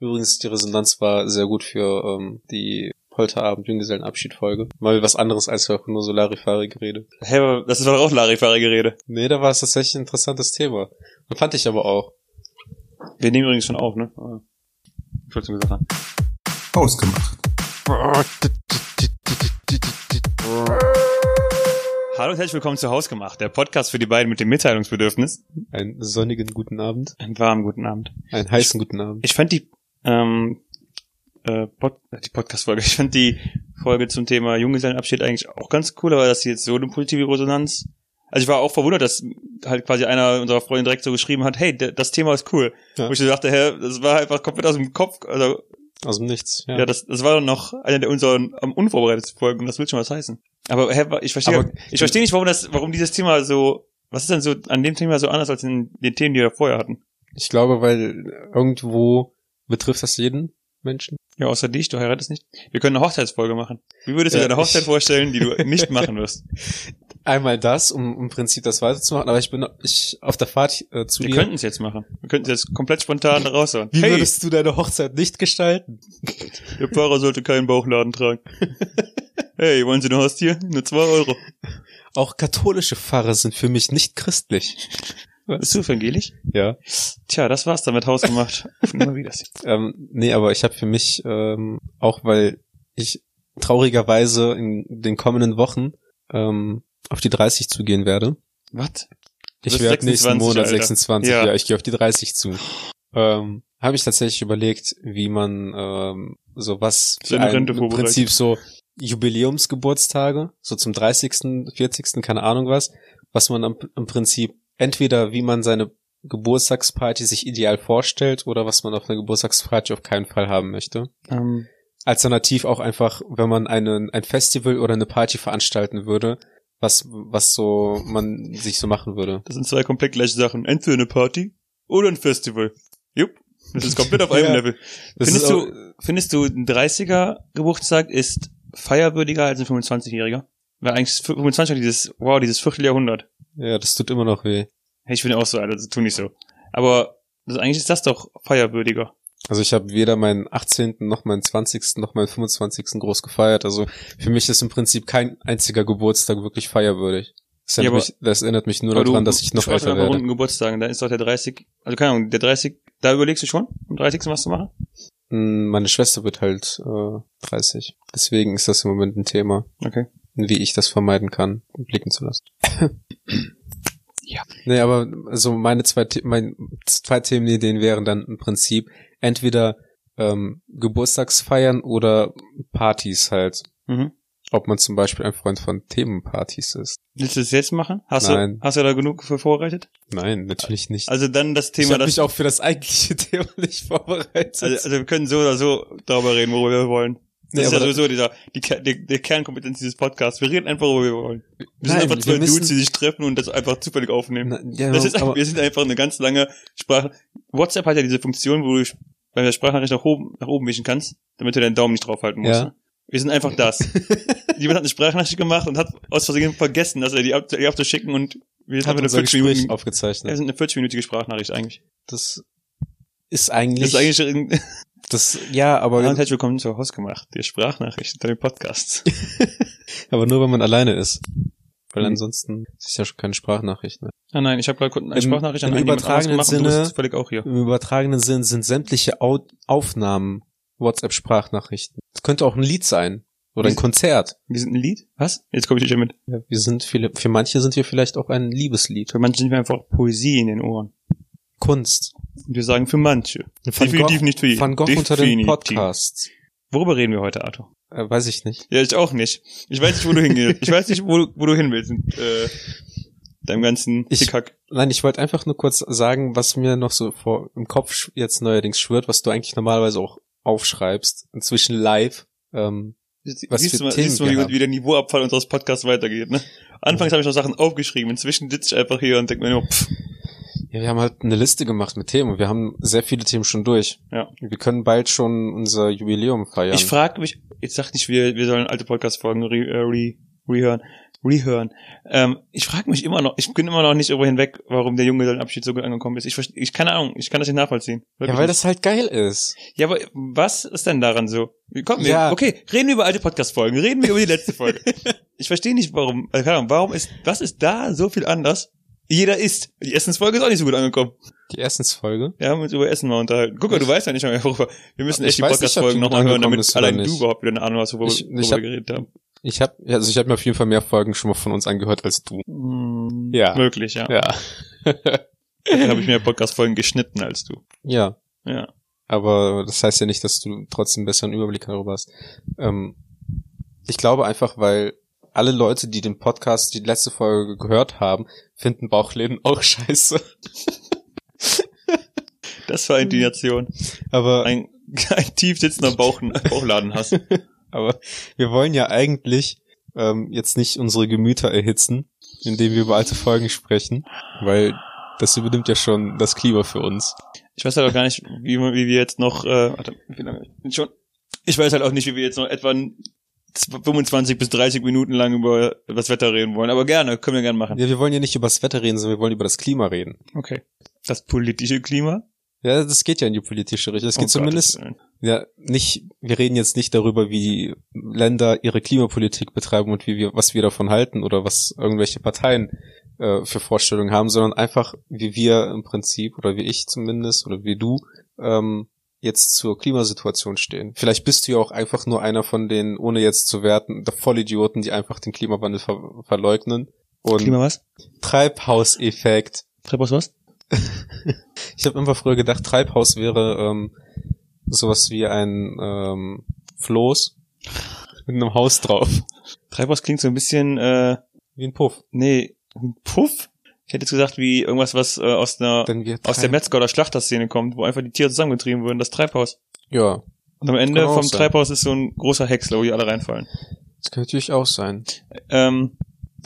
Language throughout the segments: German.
Übrigens, die Resonanz war sehr gut für ähm, die Polterabend Junggesellenabschied Folge. Mal was anderes als nur so Larifari-Gerede. Hä, hey, das war doch auch Larifari-Gerede. Nee, da war es tatsächlich ein interessantes Thema. Und fand ich aber auch. Wir nehmen übrigens schon auf, ne? Ich wollte schon gesagt haben. Ausgemacht. Hallo und herzlich willkommen zu Hausgemacht, der Podcast für die beiden mit dem Mitteilungsbedürfnis. Einen sonnigen guten Abend. Einen warmen guten Abend. Einen heißen guten Abend. Ich fand die, ähm, äh, Pod die Podcast-Folge, ich fand die Folge zum Thema Junggesellenabschied eigentlich auch ganz cool, aber dass sie jetzt so eine positive Resonanz also ich war auch verwundert, dass halt quasi einer unserer Freunde direkt so geschrieben hat, hey, das Thema ist cool. Ja. Wo ich so dachte, hä, das war einfach komplett aus dem Kopf, also aus dem Nichts. Ja, ja das, das war noch einer der unseren am unvorbereitetsten Folgen. Das will schon was heißen. Aber hä, ich verstehe, aber, ich verstehe nicht, warum das, warum dieses Thema so, was ist denn so an dem Thema so anders als in den Themen, die wir vorher hatten? Ich glaube, weil irgendwo betrifft das jeden Menschen. Ja, außer dich, du heiratest nicht. Wir können eine Hochzeitsfolge machen. Wie würdest du ja, dir eine Hochzeit ich, vorstellen, die du nicht machen wirst? Einmal das, um im Prinzip das weiterzumachen, aber ich bin ich auf der Fahrt äh, zu Wir dir. Wir könnten es jetzt machen. Wir könnten es jetzt komplett spontan raushauen. Wie hey, würdest du deine Hochzeit nicht gestalten? Der Pfarrer sollte keinen Bauchladen tragen. hey, wollen Sie eine Hostie? Nur zwei Euro. Auch katholische Pfarrer sind für mich nicht christlich. Was? Bist du evangelisch? Ja. Tja, das war's dann mit Haus gemacht. Immer wieder. ähm, nee, aber ich habe für mich, ähm, auch weil ich traurigerweise in den kommenden Wochen ähm, auf die 30 zugehen werde. Was? Ich werde nächsten Monat Alter. 26, ja. ja, ich gehe auf die 30 zu. Ähm, habe ich tatsächlich überlegt, wie man ähm, so was für ein, im Prinzip so Jubiläumsgeburtstage, so zum 30., 40., keine Ahnung was, was man im, im Prinzip entweder wie man seine Geburtstagsparty sich ideal vorstellt oder was man auf einer Geburtstagsparty auf keinen Fall haben möchte. Ähm. Alternativ auch einfach, wenn man einen, ein Festival oder eine Party veranstalten würde, was, was so man sich so machen würde. Das sind zwei komplett gleiche Sachen. Entweder eine Party oder ein Festival. Jupp. Das ist komplett auf einem ja, Level. Findest du, findest du, ein 30er Geburtstag ist feierwürdiger als ein 25-Jähriger? Weil eigentlich 25 dieses, wow, dieses Vierteljahrhundert. Ja, das tut immer noch weh. Ich finde auch so, Alter, das tut nicht so. Aber also eigentlich ist das doch feierwürdiger. Also ich habe weder meinen 18. noch meinen 20. noch meinen 25. groß gefeiert. Also für mich ist im Prinzip kein einziger Geburtstag wirklich feierwürdig. Das erinnert, ja, mich, das erinnert mich nur daran, du, dass ich noch älter werde. runden Geburtstagen, da ist doch der 30, also keine Ahnung, der 30, da überlegst du schon, am 30. was zu machen? Hm, meine Schwester wird halt äh, 30. Deswegen ist das im Moment ein Thema. Okay wie ich das vermeiden kann, blicken zu lassen. ja. Nee, aber also meine zwei, meine zwei Themenideen wären dann im Prinzip entweder ähm, Geburtstagsfeiern oder Partys halt. Mhm. Ob man zum Beispiel ein Freund von Themenpartys ist. Willst du das jetzt machen? Hast Nein. du, hast du da genug für vorbereitet? Nein, natürlich nicht. Also dann das Thema, ich habe mich auch für das eigentliche Thema nicht vorbereitet. Also, also wir können so oder so darüber reden, worüber wir wollen. Das nee, ist ja sowieso dieser, die, die, die Kernkompetenz dieses Podcasts. Wir reden einfach, worüber wir wollen. Wir Nein, sind einfach zwei Dudes, die sich treffen und das einfach zufällig aufnehmen. Na, ja, das ist, wir sind einfach eine ganz lange Sprache. WhatsApp hat ja diese Funktion, wo du bei der Sprachnachricht nach oben, nach oben wischen kannst, damit du deinen Daumen nicht draufhalten musst. Ja. Wir sind einfach das. Jemand hat eine Sprachnachricht gemacht und hat aus Versehen vergessen, dass er die, die abzuschicken und wir sind einfach eine 40 Minuten aufgezeichnet. Wir sind eine 40-minütige Sprachnachricht eigentlich. Das ist eigentlich. Das ist eigentlich das, ja, aber. Und herzlich willkommen zu Hausgemacht, die Sprachnachricht unter dem Podcast. aber nur, wenn man alleine ist. Weil mhm. ansonsten ist ja schon keine Sprachnachricht mehr. Ah nein, ich habe gerade eine Sprachnachricht Im, an im übertragenen Sinne, völlig auch hier. Im übertragenen Sinn sind sämtliche Au Aufnahmen WhatsApp-Sprachnachrichten. Es könnte auch ein Lied sein. Oder ein Konzert. Wir sind ein Lied? Was? Jetzt komme ich nicht mit. Ja, wir sind viele, für manche sind wir vielleicht auch ein Liebeslied. Für manche sind wir einfach Poesie in den Ohren. Kunst. Wir sagen für manche. Van Definitiv Gogh, nicht für jeden. Van Gogh Definitiv. unter den Podcasts. Worüber reden wir heute, Arthur? Äh, weiß ich nicht. Ja, ich auch nicht. Ich weiß nicht, wo du hingehst. Ich weiß nicht, wo, wo du hin willst. Äh, deinem ganzen ich, Nein, ich wollte einfach nur kurz sagen, was mir noch so vor im Kopf jetzt neuerdings schwört, was du eigentlich normalerweise auch aufschreibst, inzwischen live. Ähm, was siehst, für du mal, Themen siehst du mal, wie, wie der Niveauabfall unseres Podcasts weitergeht, ne? Anfangs habe ich noch Sachen aufgeschrieben, inzwischen sitze ich einfach hier und denke mir nur, pff, ja, wir haben halt eine Liste gemacht mit Themen. Wir haben sehr viele Themen schon durch. Ja. Wir können bald schon unser Jubiläum feiern. Ich frage mich, jetzt sag nicht, wir, wir sollen alte Podcast-Folgen re, äh, re, rehören. rehören. Ähm, ich frage mich immer noch, ich bin immer noch nicht darüber hinweg, warum der Junge Abschied so gut angekommen ist. Ich, ich keine Ahnung, ich kann das nicht nachvollziehen. Wirklich. Ja, weil das halt geil ist. Ja, aber was ist denn daran so? Komm, ja. okay, reden wir über alte Podcast-Folgen, reden wir über die letzte Folge. ich verstehe nicht, warum, also keine Ahnung, warum ist, was ist da so viel anders? Jeder isst. Die Essensfolge ist auch nicht so gut angekommen. Die Essensfolge? Wir haben uns über Essen mal unterhalten. Guck mal, du weißt ja nicht mehr, worüber. Wir müssen echt die Podcast-Folgen nochmal hören, damit allein du überhaupt wieder eine Ahnung hast, worüber, ich, ich hab, wir geredet haben. Ich habe also ich habe mir auf jeden Fall mehr Folgen schon mal von uns angehört als du. Mm, ja. Möglich, ja. Ja. Dann habe ich mehr Podcast-Folgen geschnitten als du. Ja. Ja. Aber das heißt ja nicht, dass du trotzdem besseren Überblick darüber hast. Ähm, ich glaube einfach, weil alle Leute, die den Podcast, die letzte Folge gehört haben, finden Bauchläden auch scheiße. Das war Indignation. Aber ein, ein tief sitzender Bauch, Bauchladen hast. Aber wir wollen ja eigentlich ähm, jetzt nicht unsere Gemüter erhitzen, indem wir über alte Folgen sprechen, weil das übernimmt ja schon das Klima für uns. Ich weiß halt auch gar nicht, wie, wie wir jetzt noch, äh, warte, wie lange, schon, ich weiß halt auch nicht, wie wir jetzt noch etwa 25 bis 30 Minuten lang über das Wetter reden wollen, aber gerne, können wir gerne machen. Ja, wir wollen ja nicht über das Wetter reden, sondern wir wollen über das Klima reden. Okay. Das politische Klima? Ja, das geht ja in die politische Richtung. Es geht oh zumindest, ja, nicht, wir reden jetzt nicht darüber, wie Länder ihre Klimapolitik betreiben und wie wir, was wir davon halten oder was irgendwelche Parteien äh, für Vorstellungen haben, sondern einfach, wie wir im Prinzip, oder wie ich zumindest, oder wie du, ähm, jetzt zur Klimasituation stehen. Vielleicht bist du ja auch einfach nur einer von den, ohne jetzt zu werten, der Vollidioten, die einfach den Klimawandel ver verleugnen. Und Klima was? Treibhauseffekt. Treibhaus was? ich habe immer früher gedacht, Treibhaus wäre ähm, sowas wie ein ähm, Floß mit einem Haus drauf. Treibhaus klingt so ein bisschen äh, wie ein Puff. Nee, ein Puff? Ich hätte jetzt gesagt, wie irgendwas, was äh, aus einer aus der Metzger- oder Schlachterszene kommt, wo einfach die Tiere zusammengetrieben wurden, das Treibhaus. Ja. Und am Ende vom sein. Treibhaus ist so ein großer Häcksler, wo die alle reinfallen. Das kann natürlich auch sein. Ähm,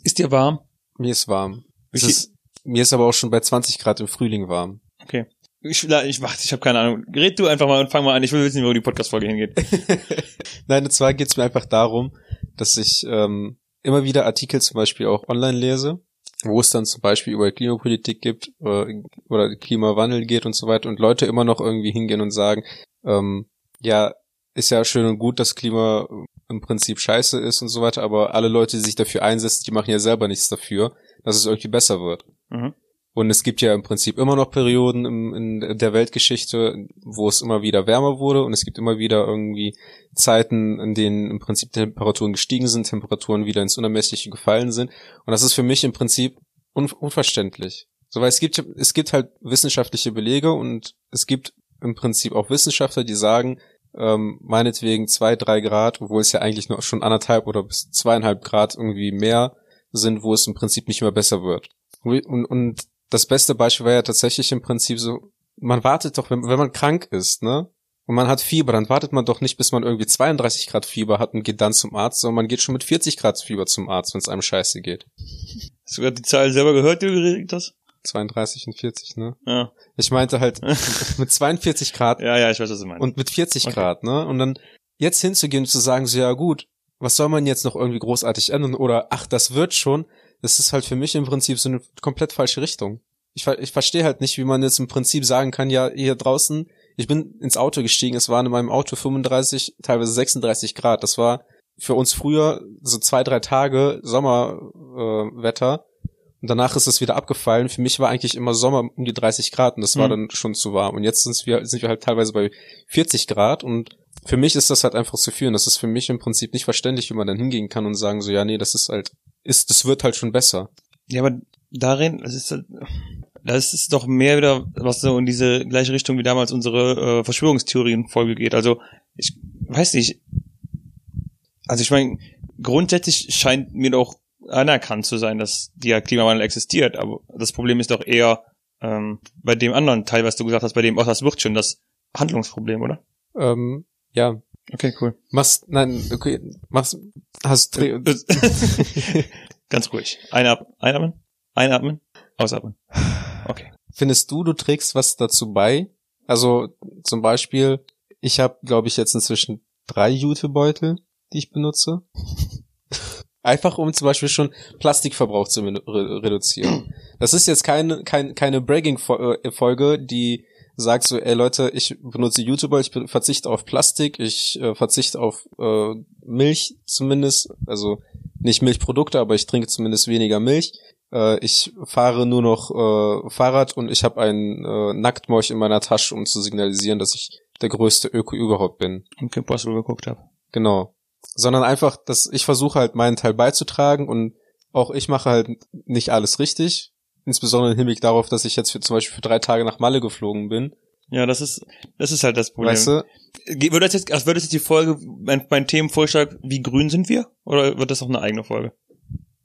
ist dir warm? Mir ist warm. Ist, mir ist aber auch schon bei 20 Grad im Frühling warm. Okay. Ich, ich warte, ich habe keine Ahnung. Red du einfach mal und fang mal an. Ich will wissen, wo die Podcast-Folge hingeht. Nein, und zwar geht es mir einfach darum, dass ich ähm, immer wieder Artikel zum Beispiel auch online lese, wo es dann zum Beispiel über Klimapolitik gibt äh, oder Klimawandel geht und so weiter und Leute immer noch irgendwie hingehen und sagen, ähm, ja, ist ja schön und gut, dass Klima im Prinzip scheiße ist und so weiter, aber alle Leute, die sich dafür einsetzen, die machen ja selber nichts dafür, dass es irgendwie besser wird. Mhm. Und es gibt ja im Prinzip immer noch Perioden im, in der Weltgeschichte, wo es immer wieder wärmer wurde und es gibt immer wieder irgendwie Zeiten, in denen im Prinzip Temperaturen gestiegen sind, Temperaturen wieder ins Unermessliche gefallen sind. Und das ist für mich im Prinzip un unverständlich. So, weil es gibt, es gibt halt wissenschaftliche Belege und es gibt im Prinzip auch Wissenschaftler, die sagen, ähm, meinetwegen zwei, drei Grad, obwohl es ja eigentlich nur schon anderthalb oder bis zweieinhalb Grad irgendwie mehr sind, wo es im Prinzip nicht mehr besser wird. Und, und das beste Beispiel war ja tatsächlich im Prinzip so, man wartet doch, wenn, wenn man krank ist, ne? Und man hat Fieber, dann wartet man doch nicht, bis man irgendwie 32 Grad Fieber hat und geht dann zum Arzt, sondern man geht schon mit 40 Grad Fieber zum Arzt, wenn es einem scheiße geht. Hast du gerade die Zahl selber gehört, die du geredet hast? 32 und 40, ne? Ja. Ich meinte halt mit 42 Grad. Ja, ja, ich weiß, was du meinst. Und mit 40 okay. Grad, ne? Und dann jetzt hinzugehen und zu sagen, so ja gut, was soll man jetzt noch irgendwie großartig ändern? Oder ach, das wird schon, das ist halt für mich im Prinzip so eine komplett falsche Richtung. Ich, ich verstehe halt nicht, wie man jetzt im Prinzip sagen kann, ja, hier draußen, ich bin ins Auto gestiegen, es waren in meinem Auto 35, teilweise 36 Grad. Das war für uns früher so zwei, drei Tage Sommerwetter. Äh, und danach ist es wieder abgefallen. Für mich war eigentlich immer Sommer um die 30 Grad und das war mhm. dann schon zu warm. Und jetzt sind wir, sind wir halt teilweise bei 40 Grad und für mich ist das halt einfach zu führen. Das ist für mich im Prinzip nicht verständlich, wie man dann hingehen kann und sagen so, ja, nee, das ist halt ist, das wird halt schon besser. Ja, aber darin, das ist, das ist doch mehr wieder, was so in diese gleiche Richtung wie damals unsere äh, Verschwörungstheorien-Folge geht. Also, ich weiß nicht. Also ich meine, grundsätzlich scheint mir doch anerkannt zu sein, dass der Klimawandel existiert, aber das Problem ist doch eher ähm, bei dem anderen Teil, was du gesagt hast, bei dem, auch das wird schon das Handlungsproblem, oder? Ähm, ja, Okay, cool. Machst, nein, okay, machst, hast, äh, ganz ruhig. Einatmen, einatmen, einatmen, ausatmen. Okay. Findest du, du trägst was dazu bei? Also, zum Beispiel, ich habe, glaube ich, jetzt inzwischen drei Jutebeutel, die ich benutze. Einfach um zum Beispiel schon Plastikverbrauch zu re reduzieren. Das ist jetzt keine, keine, keine Bragging-Folge, die sagt so, ey Leute, ich benutze YouTuber, ich verzichte auf Plastik, ich äh, verzichte auf äh, Milch zumindest, also nicht Milchprodukte, aber ich trinke zumindest weniger Milch. Äh, ich fahre nur noch äh, Fahrrad und ich habe einen äh, Nacktmorch in meiner Tasche, um zu signalisieren, dass ich der größte Öko überhaupt bin. Und Kim Possible geguckt habe. Genau. Sondern einfach, dass ich versuche halt meinen Teil beizutragen und auch ich mache halt nicht alles richtig. Insbesondere im Hinblick darauf, dass ich jetzt für, zum Beispiel für drei Tage nach Malle geflogen bin. Ja, das ist, das ist halt das Problem. Weißt du? Würde das jetzt, also würde das jetzt die Folge, mein, mein Themenvorschlag, wie grün sind wir? Oder wird das auch eine eigene Folge?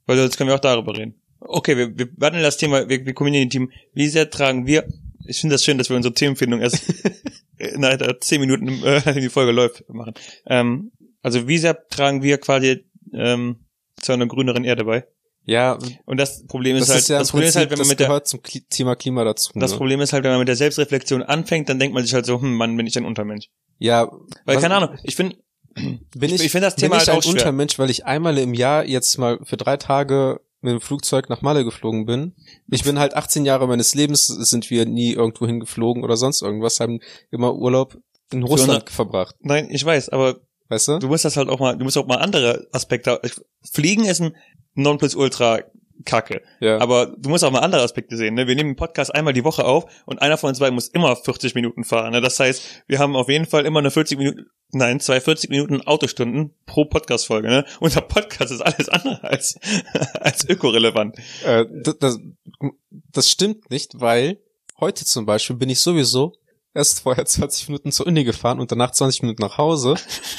Weil jetzt können wir auch darüber reden. Okay, wir, wir warten das Thema, wir, wir Community-Team. Wie sehr tragen wir, ich finde das schön, dass wir unsere Themenfindung erst nach zehn Minuten, äh, in die Folge läuft, machen. Ähm, also wie sehr tragen wir quasi ähm, zu einer grüneren Erde bei? Ja. Und das Problem ist das halt, ist ja das Problem Prinzip, ist halt, wenn man mit der zum Thema Klima dazu. Das ne? Problem ist halt, wenn man mit der Selbstreflexion anfängt, dann denkt man sich halt so, hm, Mann, bin ich ein Untermensch. Ja. Weil was, keine Ahnung, ich finde, bin ich, ich finde das Thema bin ich halt ein auch Untermensch, weil ich einmal im Jahr jetzt mal für drei Tage mit dem Flugzeug nach Malle geflogen bin. Ich bin halt 18 Jahre meines Lebens sind wir nie irgendwo hingeflogen oder sonst irgendwas, haben immer Urlaub in Russland verbracht. Nein, ich weiß, aber weißt du? Du musst das halt auch mal, du musst auch mal andere Aspekte. Fliegen ist ein Nonplusultra Kacke. Ja. Aber du musst auch mal andere Aspekte sehen. Ne? Wir nehmen den Podcast einmal die Woche auf und einer von uns beiden muss immer 40 Minuten fahren. Ne? Das heißt, wir haben auf jeden Fall immer eine 40 Minuten, nein, zwei 40 Minuten Autostunden pro Podcast-Folge. Ne? Unser Podcast ist alles andere als, als ökorelevant. Äh, das, das, das stimmt nicht, weil heute zum Beispiel bin ich sowieso erst vorher 20 Minuten zur Uni gefahren und danach 20 Minuten nach Hause.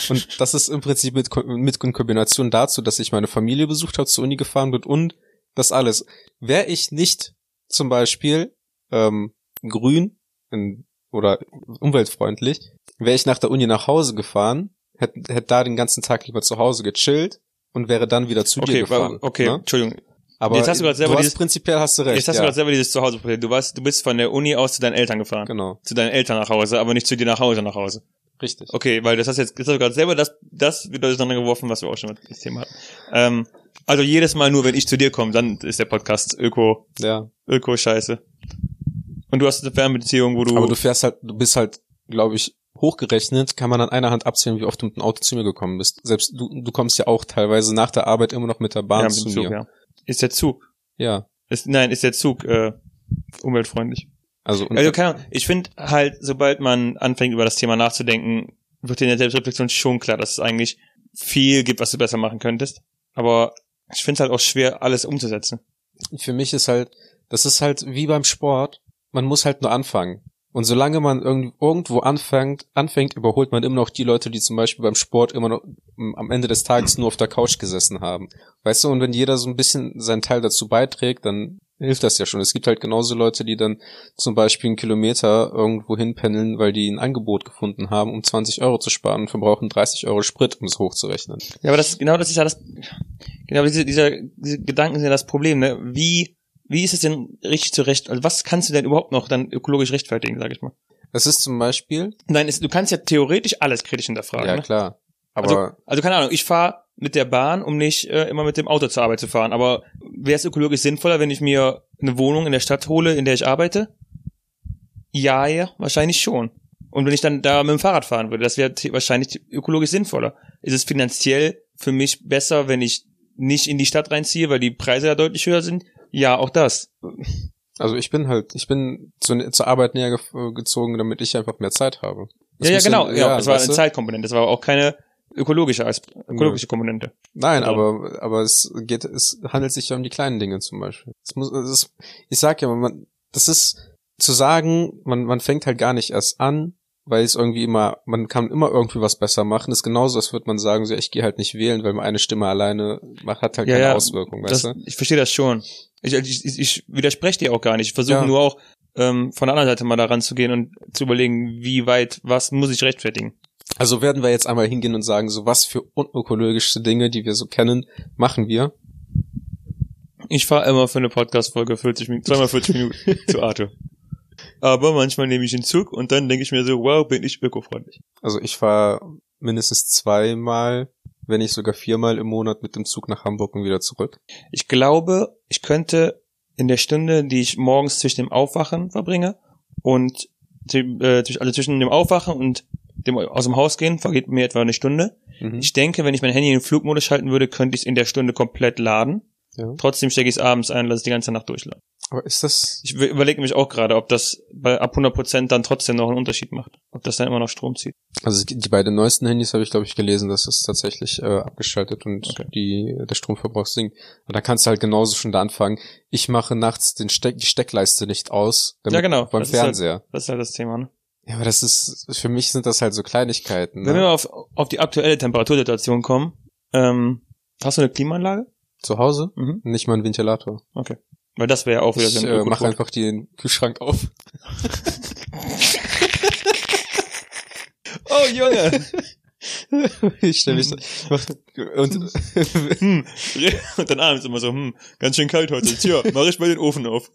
Und das ist im Prinzip mit, mit Kombination dazu, dass ich meine Familie besucht habe, zur Uni gefahren bin und das alles. Wäre ich nicht zum Beispiel ähm, grün in, oder umweltfreundlich, wäre ich nach der Uni nach Hause gefahren, hätte hätt da den ganzen Tag lieber zu Hause gechillt und wäre dann wieder zu okay, dir gefahren. Okay, ne? Entschuldigung. Aber jetzt hast du, selber du dieses, prinzipiell hast du recht. Jetzt hast ja. du gerade selber dieses Zuhause-Problem. Du warst, du bist von der Uni aus zu deinen Eltern gefahren. Genau. Zu deinen Eltern nach Hause, aber nicht zu dir nach Hause nach Hause. Richtig. Okay, weil das hast jetzt, das hast du gerade selber das, das wieder auseinandergeworfen, was wir auch schon mit dem Thema hatten. Ähm, also jedes Mal nur, wenn ich zu dir komme, dann ist der Podcast Öko, ja. Öko-Scheiße. Und du hast eine Fernbeziehung, wo du. Aber du fährst halt, du bist halt, glaube ich, hochgerechnet, kann man an einer Hand abzählen, wie oft du mit dem Auto zu mir gekommen bist. Selbst du, du kommst ja auch teilweise nach der Arbeit immer noch mit der Bahn ja, zu Zug, mir. Ja. Ist der Zug? Ja. Ist, nein, ist der Zug äh, umweltfreundlich? Also, also keine Ahnung, ich finde halt, sobald man anfängt, über das Thema nachzudenken, wird in der Selbstreflexion schon klar, dass es eigentlich viel gibt, was du besser machen könntest. Aber ich finde es halt auch schwer, alles umzusetzen. Für mich ist halt, das ist halt wie beim Sport, man muss halt nur anfangen. Und solange man irgendwo anfängt, anfängt, überholt man immer noch die Leute, die zum Beispiel beim Sport immer noch am Ende des Tages nur auf der Couch gesessen haben. Weißt du, und wenn jeder so ein bisschen seinen Teil dazu beiträgt, dann hilft das ja schon. Es gibt halt genauso Leute, die dann zum Beispiel einen Kilometer irgendwo hinpendeln, weil die ein Angebot gefunden haben, um 20 Euro zu sparen und verbrauchen 30 Euro Sprit, um es hochzurechnen. Ja, aber das, genau das ist ja das, genau diese, dieser, diese Gedanken sind ja das Problem, ne? Wie, wie ist es denn richtig zurecht, also was kannst du denn überhaupt noch dann ökologisch rechtfertigen, sag ich mal? Es ist zum Beispiel. Nein, es, du kannst ja theoretisch alles kritisch hinterfragen. Ja, ne? klar. Aber also, also keine Ahnung, ich fahre mit der Bahn, um nicht äh, immer mit dem Auto zur Arbeit zu fahren. Aber wäre es ökologisch sinnvoller, wenn ich mir eine Wohnung in der Stadt hole, in der ich arbeite? Ja, ja, wahrscheinlich schon. Und wenn ich dann da mit dem Fahrrad fahren würde, das wäre wahrscheinlich ökologisch sinnvoller. Ist es finanziell für mich besser, wenn ich nicht in die Stadt reinziehe, weil die Preise ja deutlich höher sind? Ja, auch das. Also ich bin halt, ich bin zu, zur Arbeit näher ge gezogen, damit ich einfach mehr Zeit habe. Das ja, ja, genau. Ja, ja, das war eine Zeitkomponente. Das war auch keine ökologische ökologische Komponente. Nein, also. aber aber es geht es handelt sich ja um die kleinen Dinge zum Beispiel. Es muss es ist, ich sag ja, man das ist zu sagen, man man fängt halt gar nicht erst an, weil es irgendwie immer man kann immer irgendwie was besser machen. Das ist genauso, als würde man sagen, so ich gehe halt nicht wählen, weil eine Stimme alleine macht hat halt ja, keine ja, Auswirkung, weißt das, du? Ich verstehe das schon. Ich, ich, ich widerspreche dir auch gar nicht. Ich versuche ja. nur auch ähm, von der anderen Seite mal daran zu gehen und zu überlegen, wie weit was muss ich rechtfertigen. Also werden wir jetzt einmal hingehen und sagen, so was für unökologische Dinge, die wir so kennen, machen wir. Ich fahre immer für eine Podcast-Folge 40 Minuten, zweimal 40 Minuten zu Arthur. Aber manchmal nehme ich den Zug und dann denke ich mir so, wow, bin ich ökofreundlich. Also ich fahre mindestens zweimal wenn nicht sogar viermal im Monat mit dem Zug nach Hamburg und wieder zurück? Ich glaube, ich könnte in der Stunde, die ich morgens zwischen dem Aufwachen verbringe und äh, also zwischen dem Aufwachen und dem aus dem Haus gehen, vergeht mir etwa eine Stunde. Mhm. Ich denke, wenn ich mein Handy in den Flugmodus schalten würde, könnte ich es in der Stunde komplett laden. Ja. Trotzdem stecke ich es abends ein, lasse es die ganze Nacht durchladen. Aber ist das... Ich überlege mich auch gerade, ob das bei ab 100% dann trotzdem noch einen Unterschied macht. Ob das dann immer noch Strom zieht. Also die beiden neuesten Handys habe ich, glaube ich, gelesen, dass es tatsächlich äh, abgeschaltet und okay. die, der Stromverbrauch sinkt. Und da kannst du halt genauso schon da anfangen. Ich mache nachts den Steck, die Steckleiste nicht aus. ja, genau. Beim das Fernseher. Ist halt, das ist halt das Thema, ne? Ja, aber das ist, für mich sind das halt so Kleinigkeiten. Ne? Wenn wir mal auf, auf die aktuelle Temperatursituation kommen, ähm, hast du eine Klimaanlage? Zu Hause? Mhm. Nicht mal ein Ventilator. Okay. Weil das wäre auch wieder ich, äh, mach einfach den Kühlschrank auf. oh Junge! ich stelle mich so, und, hm, und dann abends immer so, hm, ganz schön kalt heute. Tja, mach ich mal den Ofen auf.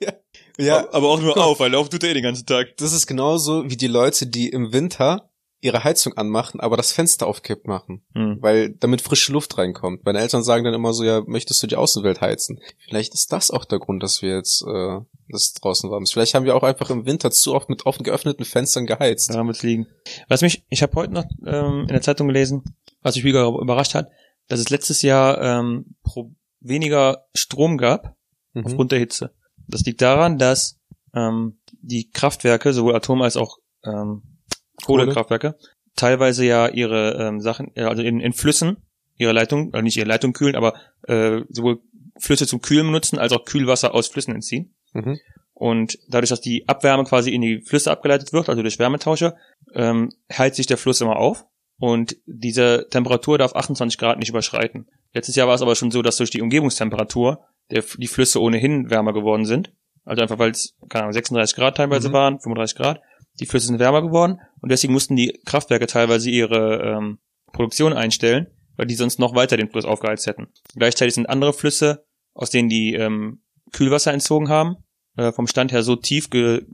ja, ja, aber auch nur auf, weil auf tut er eh den ganzen Tag. Das ist genauso wie die Leute, die im Winter ihre Heizung anmachen, aber das Fenster aufkippt machen, hm. weil damit frische Luft reinkommt. Meine Eltern sagen dann immer so, ja, möchtest du die Außenwelt heizen? Vielleicht ist das auch der Grund, dass wir jetzt äh, das draußen warm ist. Vielleicht haben wir auch einfach im Winter zu oft mit offen geöffneten Fenstern geheizt. Daran wird's liegen. Was mich, ich habe heute noch ähm, in der Zeitung gelesen, was mich wieder überrascht hat, dass es letztes Jahr ähm, pro weniger Strom gab mhm. aufgrund der Hitze. Das liegt daran, dass ähm, die Kraftwerke, sowohl Atom als auch ähm, Kohlekraftwerke, teilweise ja ihre ähm, Sachen, also in, in Flüssen ihre Leitung, also nicht ihre Leitung kühlen, aber äh, sowohl Flüsse zum Kühlen benutzen, als auch Kühlwasser aus Flüssen entziehen. Mhm. Und dadurch, dass die Abwärme quasi in die Flüsse abgeleitet wird, also durch Wärmetauscher, ähm, heizt sich der Fluss immer auf. Und diese Temperatur darf 28 Grad nicht überschreiten. Letztes Jahr war es aber schon so, dass durch die Umgebungstemperatur der, die Flüsse ohnehin wärmer geworden sind. Also einfach weil es, keine Ahnung, 36 Grad teilweise mhm. waren, 35 Grad. Die Flüsse sind wärmer geworden und deswegen mussten die Kraftwerke teilweise ihre ähm, Produktion einstellen, weil die sonst noch weiter den Fluss aufgeheizt hätten. Gleichzeitig sind andere Flüsse, aus denen die ähm, Kühlwasser entzogen haben, äh, vom Stand her so tief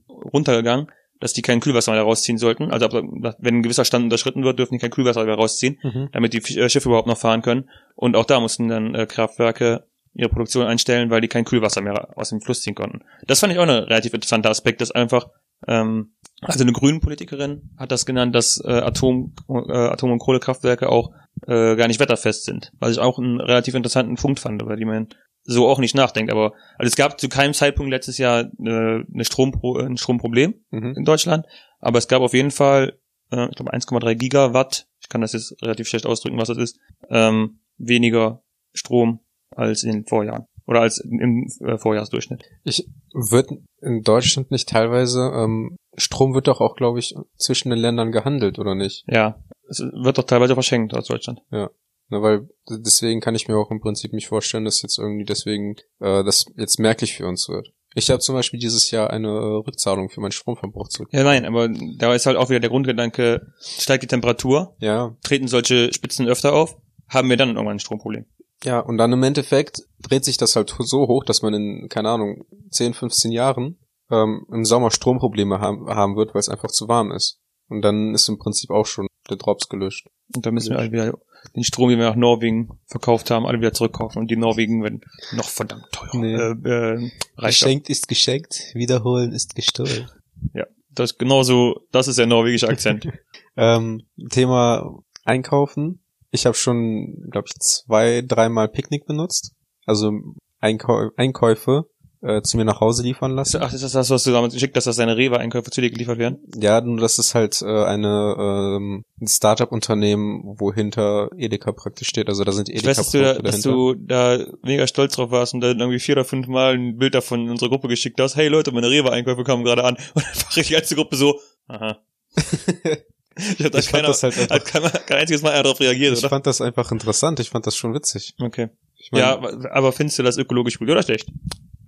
runtergegangen, dass die kein Kühlwasser mehr rausziehen sollten. Also wenn ein gewisser Stand unterschritten wird, dürfen die kein Kühlwasser mehr rausziehen, mhm. damit die äh, Schiffe überhaupt noch fahren können. Und auch da mussten dann äh, Kraftwerke ihre Produktion einstellen, weil die kein Kühlwasser mehr aus dem Fluss ziehen konnten. Das fand ich auch ein relativ interessanter Aspekt, dass einfach ähm, also eine grüne Politikerin hat das genannt, dass äh, Atom, äh, Atom- und Kohlekraftwerke auch äh, gar nicht wetterfest sind. Was ich auch einen relativ interessanten Punkt fand, über die man so auch nicht nachdenkt. Aber also es gab zu keinem Zeitpunkt letztes Jahr äh, eine Strompro ein Stromproblem mhm. in Deutschland, aber es gab auf jeden Fall, äh, ich glaube 1,3 Gigawatt, ich kann das jetzt relativ schlecht ausdrücken, was das ist, ähm, weniger Strom als in den Vorjahren oder als im äh, Vorjahresdurchschnitt. Ich würde in Deutschland nicht teilweise ähm, Strom wird doch auch, glaube ich, zwischen den Ländern gehandelt, oder nicht? Ja, es wird doch teilweise verschenkt aus Deutschland. Ja. Na, weil deswegen kann ich mir auch im Prinzip nicht vorstellen, dass jetzt irgendwie deswegen äh, das jetzt merklich für uns wird. Ich habe zum Beispiel dieses Jahr eine äh, Rückzahlung für meinen Stromverbrauch zurück. Ja, nein, aber da ist halt auch wieder der Grundgedanke, steigt die Temperatur, ja. treten solche Spitzen öfter auf, haben wir dann irgendwann ein Stromproblem. Ja, und dann im Endeffekt dreht sich das halt so hoch, dass man in, keine Ahnung, 10, 15 Jahren ähm, im Sommer Stromprobleme haben, haben wird, weil es einfach zu warm ist. Und dann ist im Prinzip auch schon der Drops gelöscht. Und dann müssen wir alle wieder den Strom, den wir nach Norwegen verkauft haben, alle wieder zurückkaufen. Und die Norwegen werden noch verdammt teuer. Nee. Äh, äh, Geschenkt ist geschenkt, wiederholen ist gestohlen. Ja, das ist genauso, das ist der norwegische Akzent. ähm, Thema Einkaufen. Ich habe schon, glaube ich, zwei, dreimal Picknick benutzt. Also Einkau Einkäufe äh, zu mir nach Hause liefern lassen. Ach, ist das das, was du damals geschickt hast, dass deine Rewe-Einkäufe zu dir geliefert werden? Ja, nur das ist halt äh, eine ähm, ein Startup-Unternehmen, wo hinter Edeka praktisch steht. Also da sind Edeka ich weiß, dass du, da, dass du da mega stolz drauf warst und dann irgendwie vier oder fünf Mal ein Bild davon in unsere Gruppe geschickt hast. Hey Leute, meine Rewe-Einkäufe kamen gerade an. Und einfach die ganze Gruppe so, aha. Ich hab da ich keiner, das halt hat kein, kein einziges Mal darauf reagiert, ich oder? Ich fand das einfach interessant. Ich fand das schon witzig. Okay. Ich mein, ja, aber findest du das ökologisch gut oder schlecht?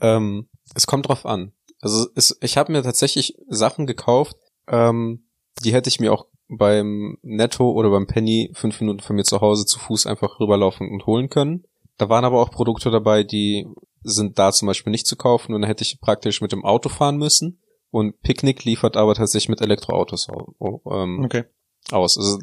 Ähm, es kommt drauf an. Also es, ich habe mir tatsächlich Sachen gekauft, ähm, die hätte ich mir auch beim Netto oder beim Penny fünf Minuten von mir zu Hause zu Fuß einfach rüberlaufen und holen können. Da waren aber auch Produkte dabei, die sind da zum Beispiel nicht zu kaufen und dann hätte ich praktisch mit dem Auto fahren müssen. Und Picknick liefert aber tatsächlich mit Elektroautos ähm, okay. aus. Also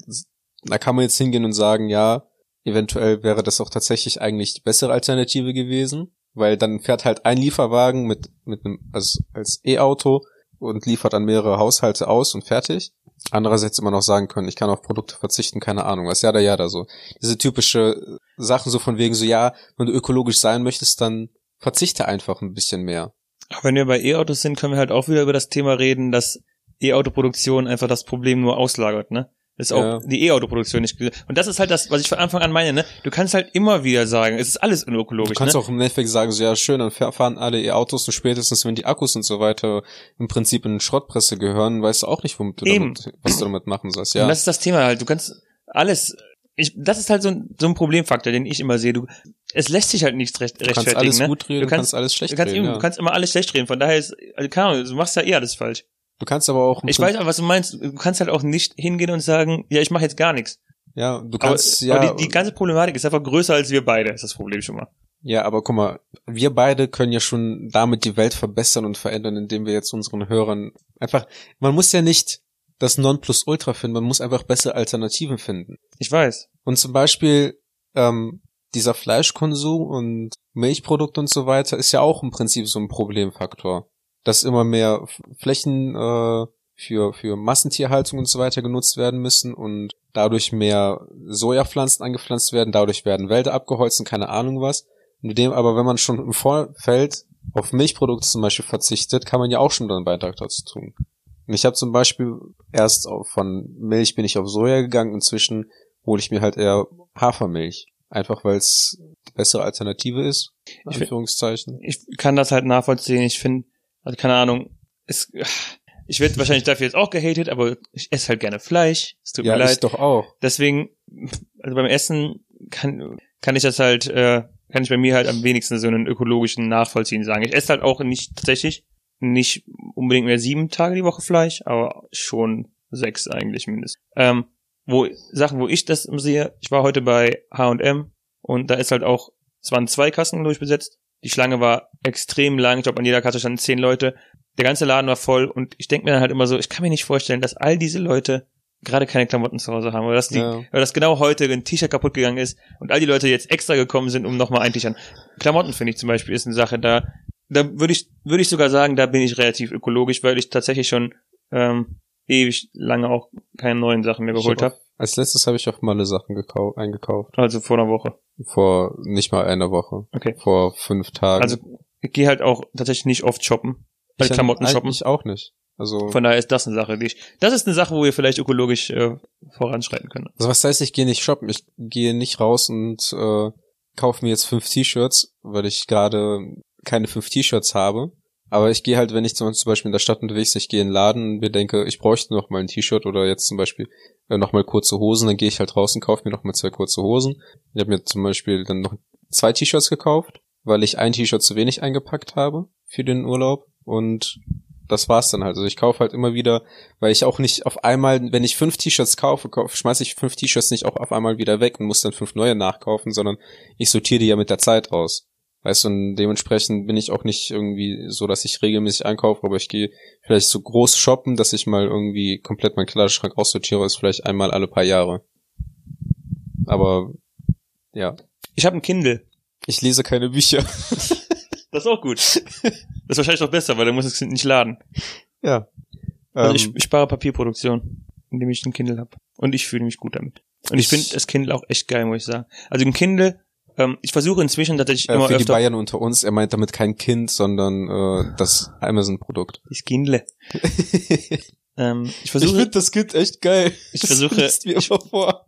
da kann man jetzt hingehen und sagen, ja, eventuell wäre das auch tatsächlich eigentlich die bessere Alternative gewesen, weil dann fährt halt ein Lieferwagen mit, mit einem, also als E-Auto und liefert an mehrere Haushalte aus und fertig. Andererseits immer noch sagen können, ich kann auf Produkte verzichten, keine Ahnung, was ja da ja da so. Diese typische Sachen so von wegen so, ja, wenn du ökologisch sein möchtest, dann verzichte einfach ein bisschen mehr. Wenn wir bei E-Autos sind, können wir halt auch wieder über das Thema reden, dass E-Auto-Produktion einfach das Problem nur auslagert, ne? Das ist auch ja. die E-Auto-Produktion nicht. Und das ist halt das, was ich von Anfang an meine, ne? Du kannst halt immer wieder sagen, es ist alles unökologisch. Du kannst ne? auch im Endeffekt sagen, so ja schön, dann fahren alle E-Autos und spätestens, wenn die Akkus und so weiter im Prinzip in Schrottpresse gehören, weißt du auch nicht, womit du damit, was du damit machen sollst. Ja. Und das ist das Thema halt. Du kannst alles. Ich, das ist halt so ein, so ein Problemfaktor, den ich immer sehe. Du, es lässt sich halt nichts recht, rechtfertigen. Du kannst alles ne? gut reden, du kannst, kannst alles schlecht du kannst reden. Ja. Du kannst immer alles schlecht reden. Von daher ist, also keine Ahnung, du machst ja eh alles falsch. Du kannst aber auch. Ich weiß aber, was du meinst. Du kannst halt auch nicht hingehen und sagen, ja, ich mache jetzt gar nichts. Ja, du kannst aber, ja. Aber die, die ganze Problematik ist einfach größer als wir beide, ist das Problem schon mal. Ja, aber guck mal, wir beide können ja schon damit die Welt verbessern und verändern, indem wir jetzt unseren Hörern einfach, man muss ja nicht das Nonplusultra finden, man muss einfach bessere Alternativen finden. Ich weiß. Und zum Beispiel, ähm, dieser Fleischkonsum und Milchprodukte und so weiter ist ja auch im Prinzip so ein Problemfaktor dass immer mehr Flächen äh, für, für Massentierhaltung und so weiter genutzt werden müssen und dadurch mehr Sojapflanzen angepflanzt werden, dadurch werden Wälder abgeholzt und keine Ahnung was. Mit dem aber, wenn man schon im Vorfeld auf Milchprodukte zum Beispiel verzichtet, kann man ja auch schon einen Beitrag dazu tun. Und ich habe zum Beispiel erst von Milch bin ich auf Soja gegangen, inzwischen hole ich mir halt eher Hafermilch. Einfach weil es die bessere Alternative ist. Anführungszeichen. Ich kann das halt nachvollziehen. Ich finde, also keine Ahnung, es, ich werde wahrscheinlich dafür jetzt auch gehatet, aber ich esse halt gerne Fleisch. Es tut ja, mir leid. Ich doch auch. Deswegen, also beim Essen kann, kann ich das halt, äh, kann ich bei mir halt am wenigsten so einen ökologischen Nachvollziehen sagen. Ich esse halt auch nicht tatsächlich nicht unbedingt mehr sieben Tage die Woche Fleisch, aber schon sechs eigentlich mindestens. Ähm, wo Sachen, wo ich das sehe, ich war heute bei H&M und da ist halt auch, es waren zwei Kassen durchbesetzt die Schlange war extrem lang. Ich glaube, an jeder Kasse standen zehn Leute. Der ganze Laden war voll und ich denke mir dann halt immer so, ich kann mir nicht vorstellen, dass all diese Leute gerade keine Klamotten zu Hause haben, oder dass, die, ja. oder dass genau heute ein T-Shirt kaputt gegangen ist und all die Leute jetzt extra gekommen sind, um nochmal ein T-Shirt. Klamotten finde ich zum Beispiel ist eine Sache, da, da würde ich, würde ich sogar sagen, da bin ich relativ ökologisch, weil ich tatsächlich schon ähm, ewig lange auch keine neuen Sachen mehr geholt habe. Hab, als letztes habe ich auf Malle Sachen eingekauft. Also vor einer Woche. Vor nicht mal einer Woche. Okay. Vor fünf Tagen. Also ich gehe halt auch tatsächlich nicht oft shoppen. Weil ich Klamotten shoppen. Ich auch nicht. Also von daher ist das eine Sache, die ich. Das ist eine Sache, wo wir vielleicht ökologisch äh, voranschreiten können. Also was heißt, ich gehe nicht shoppen? Ich gehe nicht raus und äh, kaufe mir jetzt fünf T-Shirts, weil ich gerade keine fünf T-Shirts habe. Aber ich gehe halt, wenn ich zum Beispiel in der Stadt unterwegs, ich gehe in den Laden und mir denke, ich bräuchte noch mal ein T-Shirt oder jetzt zum Beispiel äh, noch mal kurze Hosen, dann gehe ich halt raus und kaufe mir noch mal zwei kurze Hosen. Ich habe mir zum Beispiel dann noch zwei T-Shirts gekauft, weil ich ein T-Shirt zu wenig eingepackt habe für den Urlaub und das war's dann halt. Also ich kaufe halt immer wieder, weil ich auch nicht auf einmal, wenn ich fünf T-Shirts kaufe, schmeiße ich fünf T-Shirts nicht auch auf einmal wieder weg und muss dann fünf neue nachkaufen, sondern ich sortiere die ja mit der Zeit raus. Weißt du, und dementsprechend bin ich auch nicht irgendwie so, dass ich regelmäßig einkaufe, aber ich gehe vielleicht so groß shoppen, dass ich mal irgendwie komplett meinen Kleiderschrank aussortiere, ist vielleicht einmal alle paar Jahre. Aber ja. Ich habe ein Kindle. Ich lese keine Bücher. das ist auch gut. Das ist wahrscheinlich noch besser, weil dann muss es nicht laden. Ja. Also ähm, ich, ich spare Papierproduktion, indem ich ein Kindle habe. Und ich fühle mich gut damit. Und ich, ich finde das Kindle auch echt geil, muss ich sagen. Also ein Kindle ähm, ich versuche inzwischen tatsächlich äh, immer Für die Bayern unter uns, er meint damit kein Kind, sondern äh, das Amazon-Produkt. Die Skindle. ähm, ich versuche. Ich finde das Kind echt geil. Ich versuche, ich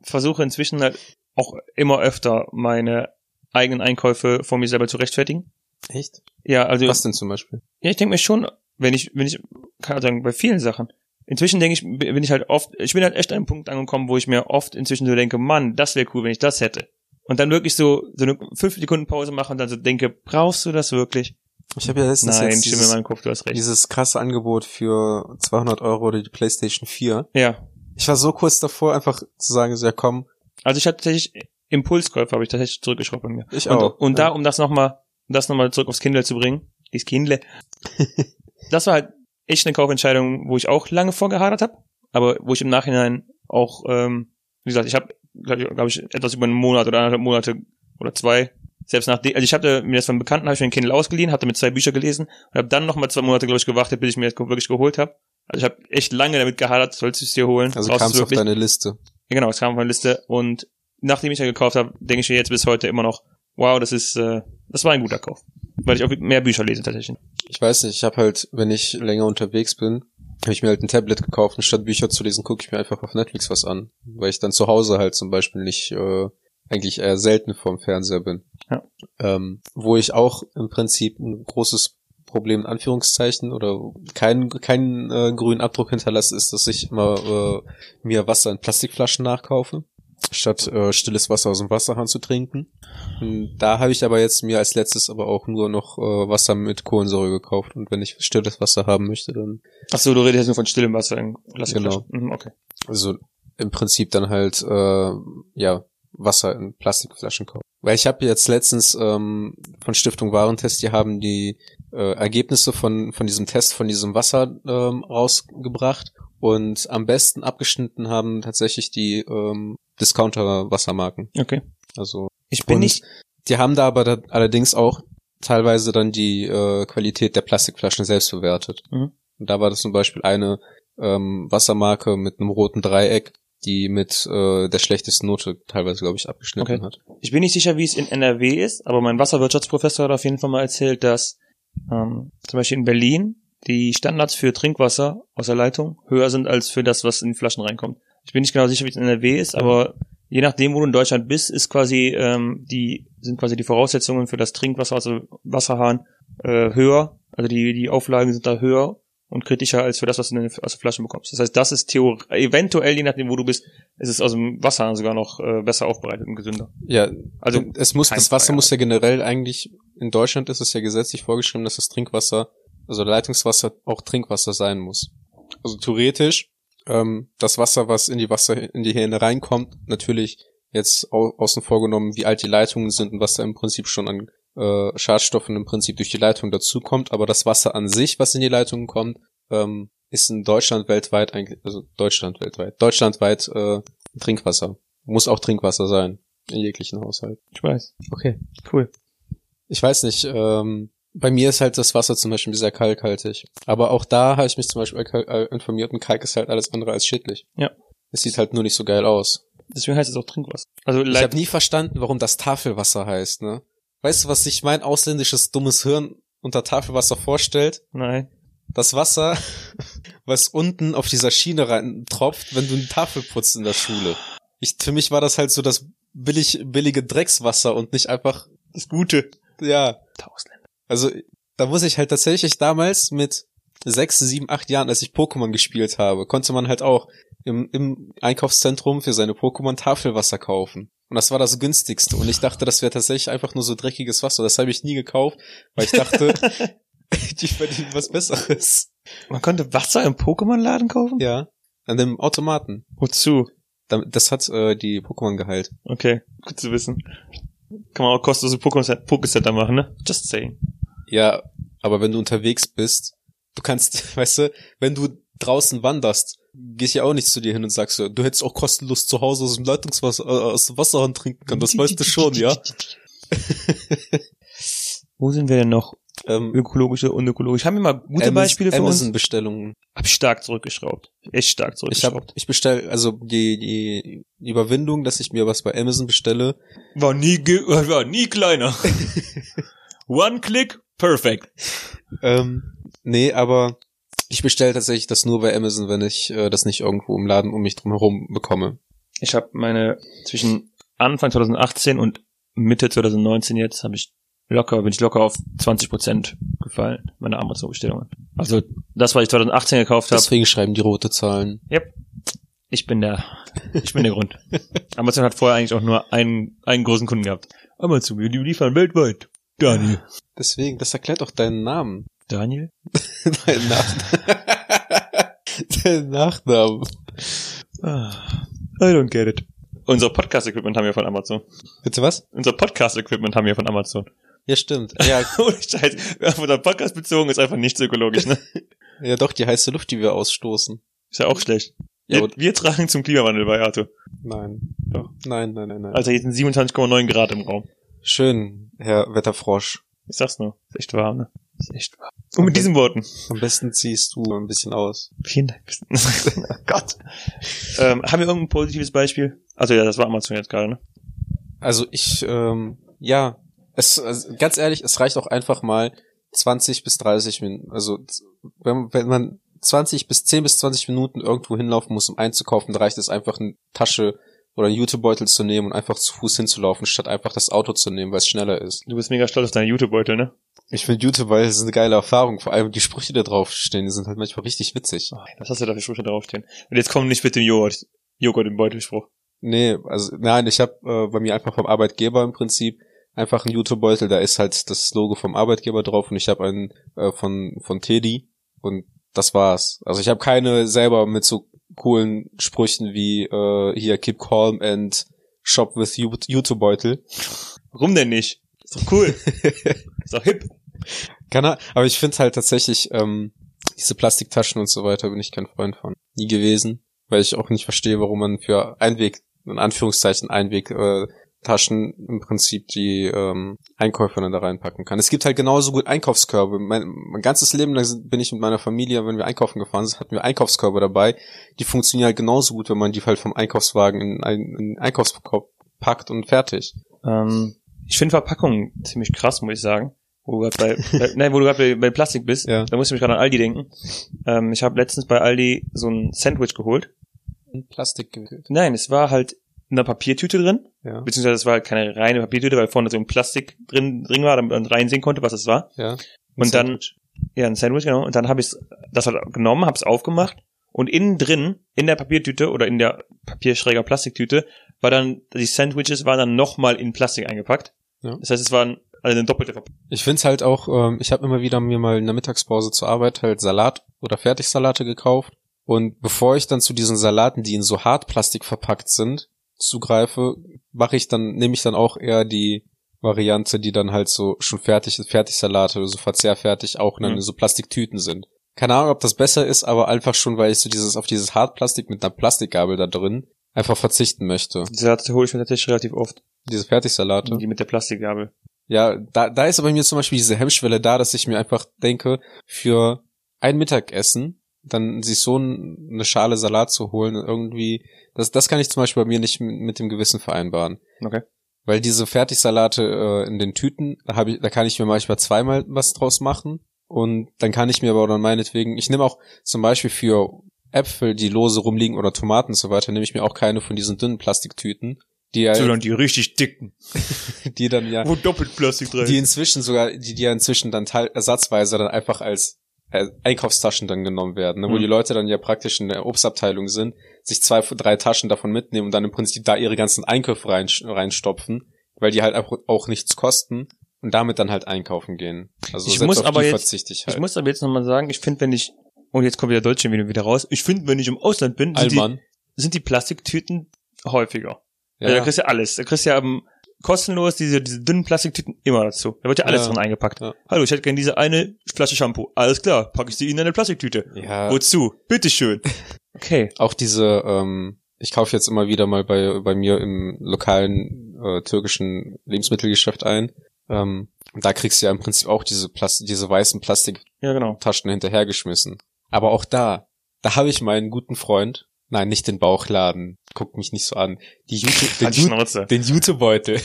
versuche inzwischen halt auch immer öfter meine eigenen Einkäufe vor mir selber zu rechtfertigen. Echt? Ja, also. Was denn zum Beispiel? Ja, ich denke mir schon, wenn ich, wenn ich, kann ich sagen, bei vielen Sachen. Inzwischen denke ich, bin ich halt oft, ich bin halt echt an einem Punkt angekommen, wo ich mir oft inzwischen so denke, Mann, das wäre cool, wenn ich das hätte und dann wirklich so, so eine fünf Sekunden Pause mache und dann so denke, brauchst du das wirklich? Ich habe ja letztens Nein, jetzt dieses, in meinem Kopf, du hast recht. dieses krasse Angebot für 200 Euro oder die Playstation 4. Ja. Ich war so kurz davor, einfach zu sagen, so, ja komm. Also ich hatte tatsächlich Impulskäufe, habe ich tatsächlich zurückgeschraubt bei mir. Ich und, auch. Und ja. da, um das nochmal, das nochmal zurück aufs Kindle zu bringen, dieses Kindle, das war halt echt eine Kaufentscheidung, wo ich auch lange vorgehadert habe, aber wo ich im Nachhinein auch ähm, Wie gesagt, ich habe, glaube ich, etwas über einen Monat oder anderthalb Monate oder zwei selbst nach also ich hatte mir das von Bekannten habe ich mir ein Kindle ausgeliehen, hatte mit zwei Bücher gelesen und habe dann noch mal zwei Monate glaube ich gewartet, bis ich mir das wirklich geholt habe. Also ich habe echt lange damit gehadert, sollst du es dir holen. Also kam es auf deine Liste. Ja, genau, es kam auf meine Liste und nachdem ich ja gekauft habe, denke ich mir jetzt bis heute immer noch, wow, das ist äh, das war ein guter Kauf, weil ich auch mehr Bücher lese tatsächlich. Ich weiß nicht, ich habe halt, wenn ich länger unterwegs bin, habe ich mir halt ein Tablet gekauft und statt Bücher zu lesen, gucke ich mir einfach auf Netflix was an, weil ich dann zu Hause halt zum Beispiel nicht äh, eigentlich eher selten vorm Fernseher bin. Ja. Ähm, wo ich auch im Prinzip ein großes Problem in Anführungszeichen oder keinen keinen äh, grünen Abdruck hinterlasse, ist, dass ich immer äh, mir Wasser in Plastikflaschen nachkaufe, statt äh, stilles Wasser aus dem Wasserhahn zu trinken. Und da habe ich aber jetzt mir als letztes aber auch nur noch äh, Wasser mit Kohlensäure gekauft und wenn ich stilles Wasser haben möchte, dann. Ach so, du redest jetzt nur von stillem Wasser in Plastikflaschen. Genau. Mhm, okay. Also im Prinzip dann halt äh, ja Wasser in Plastikflaschen kaufen. Weil ich habe jetzt letztens ähm, von Stiftung Warentest, die haben die äh, Ergebnisse von, von diesem Test von diesem Wasser ähm, rausgebracht und am besten abgeschnitten haben tatsächlich die ähm, Discounter-Wassermarken. Okay. Also ich bin nicht. Die haben da aber da allerdings auch teilweise dann die äh, Qualität der Plastikflaschen selbst bewertet. Mhm. Und da war das zum Beispiel eine ähm, Wassermarke mit einem roten Dreieck, die mit äh, der schlechtesten Note teilweise, glaube ich, abgeschnitten okay. hat. Ich bin nicht sicher, wie es in NRW ist, aber mein Wasserwirtschaftsprofessor hat auf jeden Fall mal erzählt, dass ähm, zum Beispiel in Berlin die Standards für Trinkwasser aus der Leitung höher sind als für das, was in die Flaschen reinkommt. Ich bin nicht genau sicher, wie es in NRW ist, aber je nachdem, wo du in Deutschland bist, ist quasi ähm, die sind quasi die Voraussetzungen für das Trinkwasser, also Wasserhahn, äh, höher. Also die die Auflagen sind da höher und kritischer als für das, was du aus der Flasche bekommst. Das heißt, das ist Theorie, eventuell, je nachdem, wo du bist, ist es aus dem Wasser sogar noch äh, besser aufbereitet und gesünder. Ja, also es muss, das Wasser muss ja generell eigentlich, in Deutschland ist es ja gesetzlich vorgeschrieben, dass das Trinkwasser, also Leitungswasser auch Trinkwasser sein muss. Also theoretisch, ähm, das Wasser, was in die Wasser, in die Hähne reinkommt, natürlich jetzt au außen vorgenommen, wie alt die Leitungen sind und was da im Prinzip schon an äh, Schadstoffen im Prinzip durch die Leitung dazukommt, aber das Wasser an sich, was in die Leitung kommt, ähm, ist in Deutschland weltweit eigentlich, also Deutschland weltweit, deutschlandweit äh, Trinkwasser. Muss auch Trinkwasser sein in jeglichen Haushalt. Ich weiß. Okay. Cool. Ich weiß nicht, ähm, bei mir ist halt das Wasser zum Beispiel sehr kalkhaltig. Aber auch da habe ich mich zum Beispiel äh, informiert und Kalk ist halt alles andere als schädlich. Ja. Es sieht halt nur nicht so geil aus. Deswegen heißt es auch Trinkwasser. Also ich habe nie verstanden, warum das Tafelwasser heißt, ne? Weißt du, was sich mein ausländisches dummes Hirn unter Tafelwasser vorstellt? Nein. Das Wasser, was unten auf dieser Schiene rein tropft, wenn du eine Tafel putzt in der Schule. Ich, für mich war das halt so das billig, billige Dreckswasser und nicht einfach das Gute. Ja. Ausländer. Also, da muss ich halt tatsächlich damals mit sechs, sieben, acht Jahren, als ich Pokémon gespielt habe, konnte man halt auch im, im Einkaufszentrum für seine Pokémon Tafelwasser kaufen. Und das war das günstigste. Und ich dachte, das wäre tatsächlich einfach nur so dreckiges Wasser. Das habe ich nie gekauft, weil ich dachte, die verdienen was Besseres. Man konnte Wasser im Pokémon-Laden kaufen? Ja. An dem Automaten. Wozu? Das hat äh, die Pokémon geheilt. Okay, gut zu wissen. Kann man auch kostenlose Pokécenter machen, ne? Just saying. Ja, aber wenn du unterwegs bist, du kannst, weißt du, wenn du draußen wanderst, geh ich ja auch nicht zu dir hin und sagst, du hättest auch kostenlos zu Hause aus dem Leitungswasser, äh, aus dem Wasserhahn trinken können. Das weißt du schon, ja? Wo sind wir denn noch? Ähm, ökologische und ökologisch. Haben wir mal gute Amazon, Beispiele für Amazon Bestellungen. Hab ich stark zurückgeschraubt. Echt stark zurückgeschraubt. Ich, hab, ich bestell, also die, die Überwindung, dass ich mir was bei Amazon bestelle. War nie, war nie kleiner. One click, perfect. Ähm, nee, aber ich bestelle tatsächlich das nur bei Amazon, wenn ich äh, das nicht irgendwo im Laden um mich drum herum bekomme. Ich habe meine zwischen Anfang 2018 und Mitte 2019 jetzt habe ich locker, bin ich locker auf 20 Prozent gefallen, meine Amazon-Bestellungen. Also das, was ich 2018 gekauft habe. Deswegen schreiben die rote Zahlen. Yep. Ich bin der, ich bin der Grund. Amazon hat vorher eigentlich auch nur einen, einen großen Kunden gehabt. Amazon, wir liefern weltweit. Daniel. Deswegen, das erklärt auch deinen Namen. Daniel? Dein Nachname. Dein Nachname. Ah, I don't get it. Unser Podcast-Equipment haben wir von Amazon. Bitte was? Unser Podcast-Equipment haben wir von Amazon. Ja, stimmt. Ja. Ohne Scheiß. Unser Podcast bezogen ist einfach nicht so ökologisch, ne? ja, doch, die heiße Luft, die wir ausstoßen. Ist ja auch schlecht. Ja, wir, wir tragen zum Klimawandel bei, Arthur. Nein. Doch. Nein, nein, nein, nein. Also jetzt sind 27,9 Grad im Raum. Schön, Herr Wetterfrosch. Ich sag's nur. Ist echt warm, ne? Ist echt warm. Und mit diesen Worten. Am besten ziehst du ein bisschen aus. Vielen Dank. oh Gott. Ähm, haben wir irgendein positives Beispiel? Also ja, das war Amazon jetzt gerade, ne? Also ich, ähm, ja, es, also ganz ehrlich, es reicht auch einfach mal 20 bis 30 Minuten. Also wenn, wenn man 20 bis 10 bis 20 Minuten irgendwo hinlaufen muss, um einzukaufen, da reicht es einfach eine Tasche oder einen Jutebeutel zu nehmen und einfach zu Fuß hinzulaufen, statt einfach das Auto zu nehmen, weil es schneller ist. Du bist mega stolz auf deinen Jutebeutel, ne? Ich finde Jutebeutel ist eine geile Erfahrung. Vor allem die Sprüche, die da draufstehen, die sind halt manchmal richtig witzig. Oh, was hast du da für Sprüche draufstehen? Und jetzt kommen nicht mit dem Joghurt, Joghurt im Beutelspruch. Nee, also nein, ich habe äh, bei mir einfach vom Arbeitgeber im Prinzip einfach einen Jutebeutel, da ist halt das Logo vom Arbeitgeber drauf und ich habe einen äh, von von Teddy und das war's. Also ich habe keine selber mit so coolen Sprüchen wie äh, hier keep calm and shop with YouTube-Beutel. Warum denn nicht? Ist doch cool. ist doch hip. Kann er, aber ich finde halt tatsächlich, ähm, diese Plastiktaschen und so weiter bin ich kein Freund von. Nie gewesen. Weil ich auch nicht verstehe, warum man für Einweg, in Anführungszeichen Einweg, äh, Taschen im Prinzip die ähm, Einkäufe dann da reinpacken kann. Es gibt halt genauso gut Einkaufskörbe. Mein, mein ganzes Leben lang bin ich mit meiner Familie, wenn wir einkaufen gefahren sind, hatten wir Einkaufskörbe dabei. Die funktionieren halt genauso gut, wenn man die halt vom Einkaufswagen in einen Einkaufskorb packt und fertig. Ähm, ich finde Verpackungen ziemlich krass, muss ich sagen. Wo du gerade bei, bei, nein, wo du gerade bei, bei Plastik bist, ja. da muss ich mich gerade an Aldi denken. Ähm, ich habe letztens bei Aldi so ein Sandwich geholt. In Plastik gewickelt? Nein, es war halt einer Papiertüte drin. Ja. Beziehungsweise es war keine reine Papiertüte, weil vorne so ein Plastik drin, drin war, damit man reinsehen konnte, was es war. Ja. Und dann, ja, ein Sandwich, genau. Und dann habe ich das halt genommen, habe es aufgemacht und innen drin, in der Papiertüte oder in der papierschräger Plastiktüte, war dann, die Sandwiches waren dann nochmal in Plastik eingepackt. Ja. Das heißt, es waren also eine doppelte Verpackung. Ich finde es halt auch, ähm, ich habe immer wieder mir mal in der Mittagspause zur Arbeit halt Salat oder Fertigsalate gekauft. Und bevor ich dann zu diesen Salaten, die in so Hartplastik verpackt sind, zugreife, mache ich dann, nehme ich dann auch eher die Variante, die dann halt so schon fertig, Fertigsalate oder so verzehrfertig auch in mhm. so Plastiktüten sind. Keine Ahnung, ob das besser ist, aber einfach schon, weil ich so dieses, auf dieses Hartplastik mit einer Plastikgabel da drin einfach verzichten möchte. Die Salate hole ich mir tatsächlich relativ oft. Diese Fertigsalate? Die mit der Plastikgabel. Ja, da, da ist aber bei mir zum Beispiel diese Hemmschwelle da, dass ich mir einfach denke, für ein Mittagessen dann sich so eine Schale Salat zu holen, irgendwie, das, das kann ich zum Beispiel bei mir nicht mit, dem Gewissen vereinbaren. Okay. Weil diese Fertigsalate äh, in den Tüten, da, hab ich, da kann ich mir manchmal zweimal was draus machen. Und dann kann ich mir aber dann meinetwegen, ich nehme auch zum Beispiel für Äpfel, die lose rumliegen oder Tomaten und so weiter, nehme ich mir auch keine von diesen dünnen Plastiktüten. Die ja, Sondern die richtig dicken. die dann ja. Wo doppelt Plastik drin. Die inzwischen sogar, die, die ja inzwischen dann teil, ersatzweise dann einfach als Einkaufstaschen dann genommen werden, ne, wo mhm. die Leute dann ja praktisch in der Obstabteilung sind, sich zwei, drei Taschen davon mitnehmen und dann im Prinzip da ihre ganzen Einkäufe rein, reinstopfen, weil die halt auch, nichts kosten und damit dann halt einkaufen gehen. Also ich muss aber jetzt, ich, halt. ich muss aber jetzt nochmal sagen, ich finde, wenn ich, und jetzt kommt wieder Deutsche wieder, wieder raus, ich finde, wenn ich im Ausland bin, sind die, sind die Plastiktüten häufiger. Ja. Also da kriegst du ja alles. Da kriegst du ja kostenlos diese, diese dünnen Plastiktüten immer dazu. Da wird ja alles ja. drin eingepackt. Ja. Hallo, ich hätte gerne diese eine Flasche Shampoo. Alles klar, packe ich sie in eine Plastiktüte. Ja. Wozu? Bitteschön. Okay. Auch diese, ähm, ich kaufe jetzt immer wieder mal bei, bei mir im lokalen äh, türkischen Lebensmittelgeschäft ein. Ähm, da kriegst du ja im Prinzip auch diese Plastik, diese weißen Plastiktaschen ja, genau. hinterhergeschmissen. Aber auch da, da habe ich meinen guten Freund, Nein, nicht den Bauchladen. Guck mich nicht so an. Die Jute, den, Ju den Jutebeutel.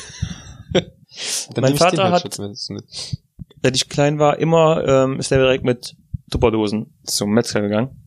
mein Vater halt hat, seit ich klein war, immer ähm, ist er direkt mit Tupperdosen zum Metzger gegangen.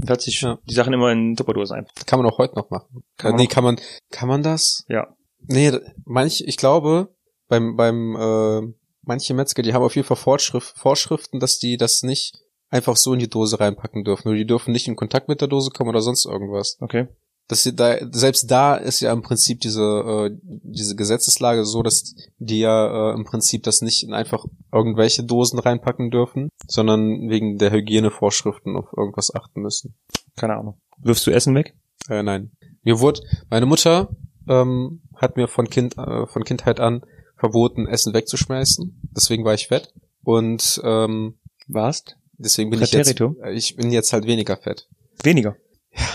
Und hat sich ja. die Sachen immer in Tupperdosen ein. Kann man auch heute noch machen. Kann, nee, kann man, kann man das? Ja. Nee, manch, ich glaube, beim, beim, äh, manche Metzger, die haben auf jeden Fall Vorschrift, Vorschriften, dass die das nicht einfach so in die Dose reinpacken dürfen. Nur die dürfen nicht in Kontakt mit der Dose kommen oder sonst irgendwas. Okay. Das da, selbst da ist ja im Prinzip diese, äh, diese Gesetzeslage so, dass die ja äh, im Prinzip das nicht in einfach irgendwelche Dosen reinpacken dürfen, sondern wegen der Hygienevorschriften auf irgendwas achten müssen. Keine Ahnung. Wirfst du Essen weg? Äh, nein. Mir wurde, meine Mutter ähm, hat mir von Kind, äh, von Kindheit an verboten, Essen wegzuschmeißen. Deswegen war ich fett. Und ähm, warst? Deswegen bin ich jetzt, ich bin jetzt halt weniger fett. Weniger? Ja.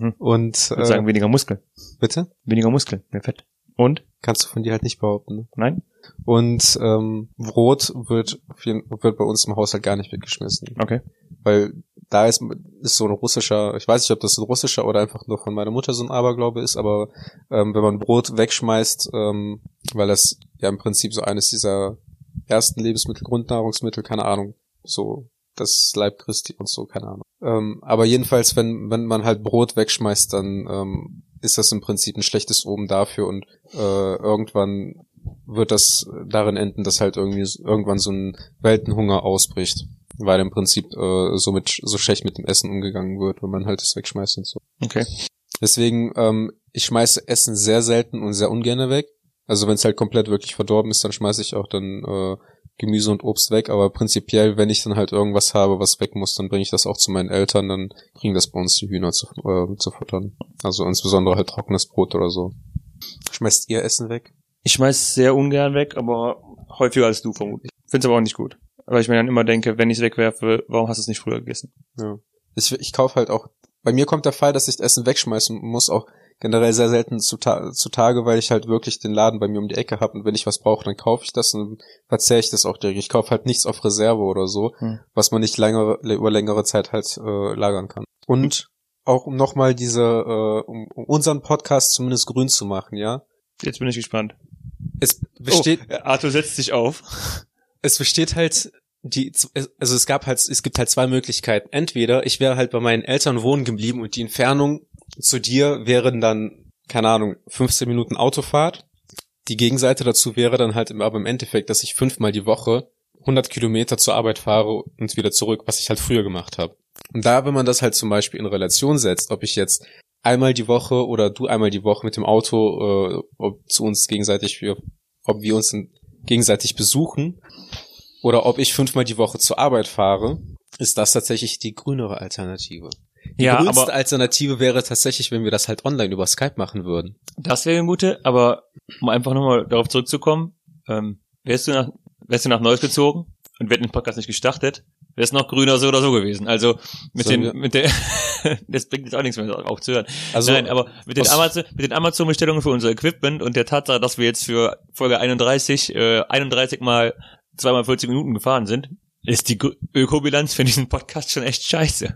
Mhm. Und ich würde äh, sagen weniger Muskeln. Bitte? Weniger Muskeln, mehr Fett. Und? Kannst du von dir halt nicht behaupten. Ne? Nein. Und ähm, Brot wird, wird bei uns im Haushalt gar nicht weggeschmissen. Okay. Weil da ist, ist so ein russischer, ich weiß nicht, ob das ein russischer oder einfach nur von meiner Mutter so ein Aberglaube ist, aber ähm, wenn man Brot wegschmeißt, ähm, weil das ja im Prinzip so eines dieser ersten Lebensmittel, Grundnahrungsmittel, keine Ahnung, so das Leib Christi und so, keine Ahnung. Ähm, aber jedenfalls, wenn, wenn man halt Brot wegschmeißt, dann ähm, ist das im Prinzip ein schlechtes Oben dafür und äh, irgendwann wird das darin enden, dass halt irgendwie irgendwann so ein Weltenhunger ausbricht, weil im Prinzip äh, so mit so schlecht mit dem Essen umgegangen wird, wenn man halt es wegschmeißt und so. Okay. Deswegen, ähm, ich schmeiße Essen sehr selten und sehr ungern weg. Also wenn es halt komplett wirklich verdorben ist, dann schmeiße ich auch dann äh, Gemüse und Obst weg, aber prinzipiell, wenn ich dann halt irgendwas habe, was weg muss, dann bringe ich das auch zu meinen Eltern, dann kriegen das bei uns die Hühner zu, äh, zu futtern. Also insbesondere halt trockenes Brot oder so. Schmeißt ihr Essen weg? Ich schmeiß sehr ungern weg, aber häufiger als du vermutlich. Find's aber auch nicht gut. Weil ich mir dann immer denke, wenn ich es wegwerfe, warum hast du es nicht früher gegessen? Ja. Ich, ich kaufe halt auch, bei mir kommt der Fall, dass ich Essen wegschmeißen muss, auch generell sehr selten zutage, zutage, weil ich halt wirklich den Laden bei mir um die Ecke habe und wenn ich was brauche, dann kaufe ich das und verzehre ich das auch direkt. Ich kaufe halt nichts auf Reserve oder so, hm. was man nicht längere, über längere Zeit halt äh, lagern kann. Und auch um nochmal diese, äh, um, um unseren Podcast zumindest grün zu machen, ja. Jetzt bin ich gespannt. Es besteht. Oh, Arthur setzt sich auf. Es besteht halt die, also es gab halt, es gibt halt zwei Möglichkeiten. Entweder ich wäre halt bei meinen Eltern wohnen geblieben und die Entfernung zu dir wären dann, keine Ahnung, 15 Minuten Autofahrt. Die Gegenseite dazu wäre dann halt aber im Endeffekt, dass ich fünfmal die Woche 100 Kilometer zur Arbeit fahre und wieder zurück, was ich halt früher gemacht habe. Und da, wenn man das halt zum Beispiel in Relation setzt, ob ich jetzt einmal die Woche oder du einmal die Woche mit dem Auto äh, zu uns gegenseitig, ob wir uns gegenseitig besuchen oder ob ich fünfmal die Woche zur Arbeit fahre, ist das tatsächlich die grünere Alternative. Die ja, grünste aber Alternative wäre tatsächlich, wenn wir das halt online über Skype machen würden. Das wäre eine gute, aber um einfach nochmal darauf zurückzukommen, ähm, wärst du nach, wärst du nach Neuss gezogen und wir hätten den Podcast nicht gestartet, wäre es noch grüner so oder so gewesen. Also mit so, den, mit der, das bringt jetzt auch nichts mehr aufzuhören. Also, Nein, aber mit den Amazon, mit den Amazon-Bestellungen für unser Equipment und der Tatsache, dass wir jetzt für Folge 31, äh, 31 mal zweimal 40 Minuten gefahren sind, ist die Ökobilanz für diesen Podcast schon echt scheiße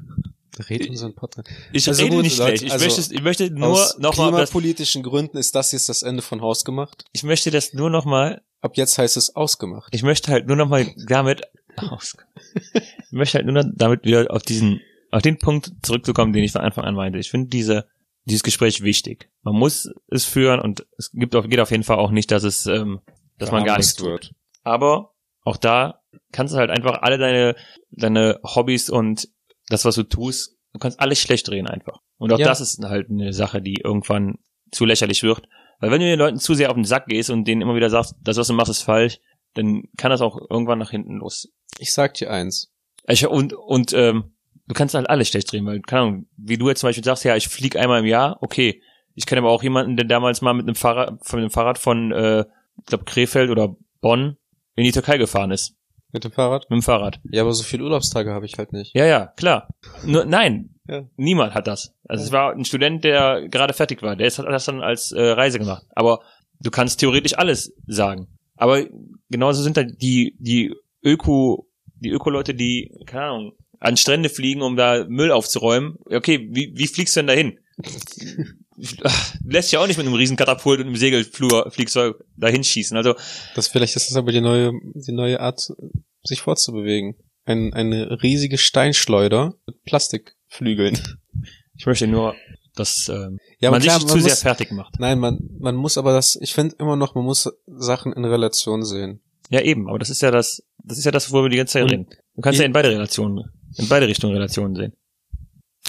red unseren Podcast. Ich also rede gut, nicht Leute, schlecht. Ich, also möchte, ich möchte nur aus noch mal. Aus klimapolitischen Gründen ist das jetzt das Ende von Haus gemacht. Ich möchte das nur noch mal. Ab jetzt heißt es ausgemacht. Ich möchte halt nur noch mal damit ich möchte halt nur noch damit wieder auf diesen, auf den Punkt zurückzukommen, den ich von Anfang an meinte. Ich finde diese, dieses Gespräch wichtig. Man muss es führen und es gibt auf, geht auf jeden Fall auch nicht, dass es, ähm, dass man gar nichts wird. Aber auch da kannst du halt einfach alle deine, deine Hobbys und das, was du tust, du kannst alles schlecht drehen einfach. Und auch ja. das ist halt eine Sache, die irgendwann zu lächerlich wird. Weil wenn du den Leuten zu sehr auf den Sack gehst und denen immer wieder sagst, das, was du machst, ist falsch, dann kann das auch irgendwann nach hinten los. Ich sag dir eins. Ich, und und ähm, du kannst halt alles schlecht drehen, weil, keine Ahnung, wie du jetzt zum Beispiel sagst, ja, ich flieg einmal im Jahr, okay. Ich kenne aber auch jemanden, der damals mal mit einem Fahrrad, von dem Fahrrad von, äh, ich glaube, Krefeld oder Bonn in die Türkei gefahren ist. Mit dem Fahrrad? Mit dem Fahrrad. Ja, aber so viele Urlaubstage habe ich halt nicht. Ja, ja, klar. Nur, nein, ja. niemand hat das. Also es war ein Student, der gerade fertig war. Der hat das dann als äh, Reise gemacht. Aber du kannst theoretisch alles sagen. Aber genauso sind da die, die Öko, die Öko-Leute, die, keine Ahnung, an Strände fliegen, um da Müll aufzuräumen. Okay, wie, wie fliegst du denn dahin? lässt ja auch nicht mit einem riesen Katapult und einem Segelflugzeug dahin schießen. Also das vielleicht ist das aber die neue die neue Art sich fortzubewegen. Ein, eine riesige Steinschleuder mit Plastikflügeln. Ich möchte nur, dass ähm, ja, man klar, sich zu man sehr muss, fertig macht. Nein, man man muss aber das. Ich finde immer noch, man muss Sachen in Relation sehen. Ja eben, aber das ist ja das, das ist ja das, wo wir die ganze Zeit und reden. Du kannst ja in beide Relationen, in beide Richtungen Relationen sehen.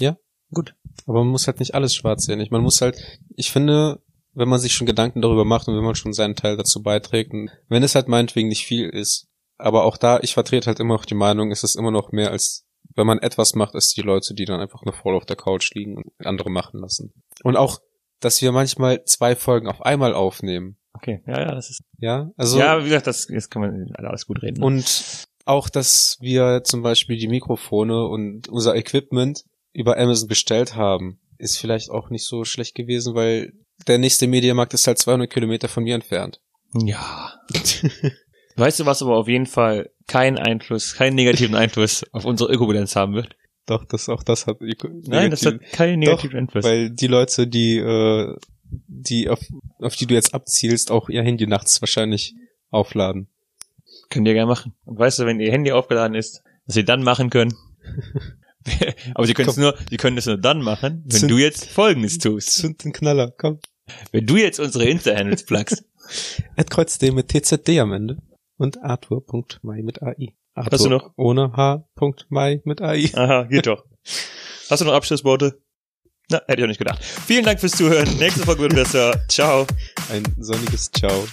Ja, gut. Aber man muss halt nicht alles schwarz sehen. Ich, man muss halt, ich finde, wenn man sich schon Gedanken darüber macht und wenn man schon seinen Teil dazu beiträgt, und wenn es halt meinetwegen nicht viel ist, aber auch da, ich vertrete halt immer noch die Meinung, es ist immer noch mehr als, wenn man etwas macht, als die Leute, die dann einfach nur voll auf der Couch liegen und andere machen lassen. Und auch, dass wir manchmal zwei Folgen auf einmal aufnehmen. Okay, ja, ja, das ist. Ja, also. Ja, wie gesagt, das, jetzt kann man alles gut reden. Ne? Und auch, dass wir zum Beispiel die Mikrofone und unser Equipment über Amazon bestellt haben, ist vielleicht auch nicht so schlecht gewesen, weil der nächste Mediamarkt ist halt 200 Kilometer von mir entfernt. Ja. weißt du, was aber auf jeden Fall keinen Einfluss, keinen negativen Einfluss auf unsere Ökobilanz haben wird? Doch, das auch das hat Nein, das hat keinen negativen Einfluss. Weil die Leute, die äh, die auf, auf die du jetzt abzielst, auch ihr Handy nachts wahrscheinlich aufladen. Könnt ihr gerne machen. Und weißt du, wenn ihr Handy aufgeladen ist, was sie dann machen können? Aber sie können es nur, sie können es nur dann machen, wenn zünd, du jetzt Folgendes tust. Zünd den Knaller, komm. Wenn du jetzt unsere Insta-Handles plugst. Adkreuz mit TZD am Ende. Und Arthur.mai mit AI. Arthur Hast du noch? Ohne H.mai mit AI. Aha, geht doch. Hast du noch Abschlussworte? Na, hätte ich auch nicht gedacht. Vielen Dank fürs Zuhören. Nächste Folge wird besser. Ciao. Ein sonniges Ciao.